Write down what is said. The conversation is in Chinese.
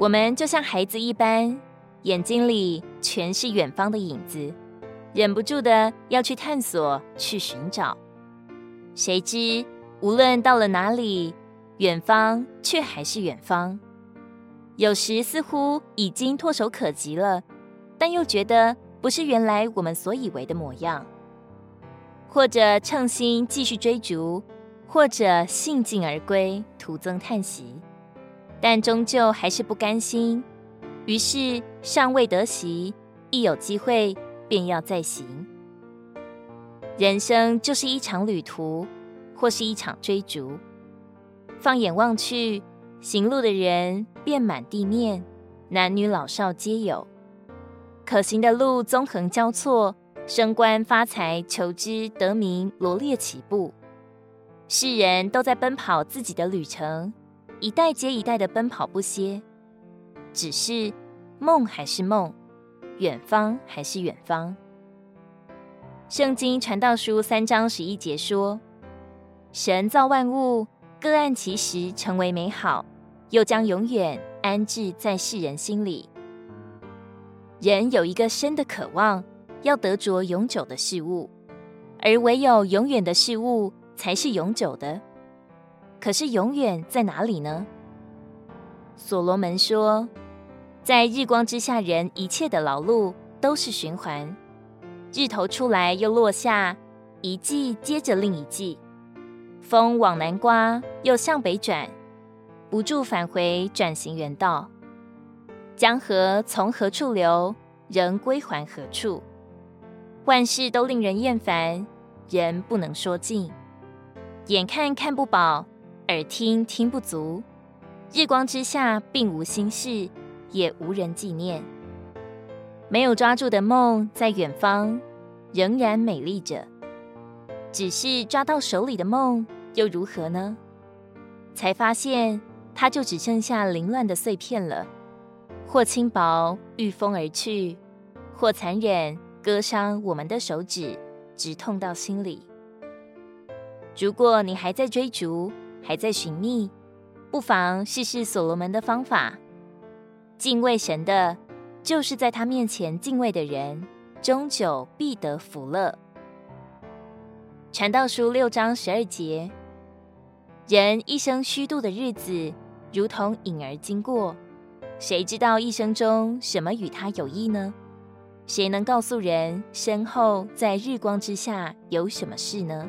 我们就像孩子一般，眼睛里全是远方的影子，忍不住的要去探索、去寻找。谁知无论到了哪里，远方却还是远方。有时似乎已经唾手可及了，但又觉得不是原来我们所以为的模样。或者乘兴继续追逐，或者兴尽而归，徒增叹息。但终究还是不甘心，于是尚未得席，一有机会便要再行。人生就是一场旅途，或是一场追逐。放眼望去，行路的人遍满地面，男女老少皆有。可行的路纵横交错，升官发财、求知得名罗列起步，世人都在奔跑自己的旅程。一代接一代的奔跑不歇，只是梦还是梦，远方还是远方。圣经传道书三章十一节说：“神造万物，各按其时成为美好，又将永远安置在世人心里。”人有一个深的渴望，要得着永久的事物，而唯有永远的事物才是永久的。可是永远在哪里呢？所罗门说，在日光之下，人一切的劳碌都是循环，日头出来又落下，一季接着另一季，风往南刮又向北转，不住返回，转型原道。江河从何处流，仍归还何处？万事都令人厌烦，人不能说尽，眼看看不饱。耳听听不足，日光之下并无心事，也无人纪念。没有抓住的梦在远方，仍然美丽着。只是抓到手里的梦又如何呢？才发现它就只剩下凌乱的碎片了，或轻薄御风而去，或残忍割伤我们的手指，直痛到心里。如果你还在追逐，还在寻觅，不妨试试所罗门的方法。敬畏神的，就是在他面前敬畏的人，终久必得福乐。传道书六章十二节：人一生虚度的日子，如同影儿经过，谁知道一生中什么与他有益呢？谁能告诉人身后在日光之下有什么事呢？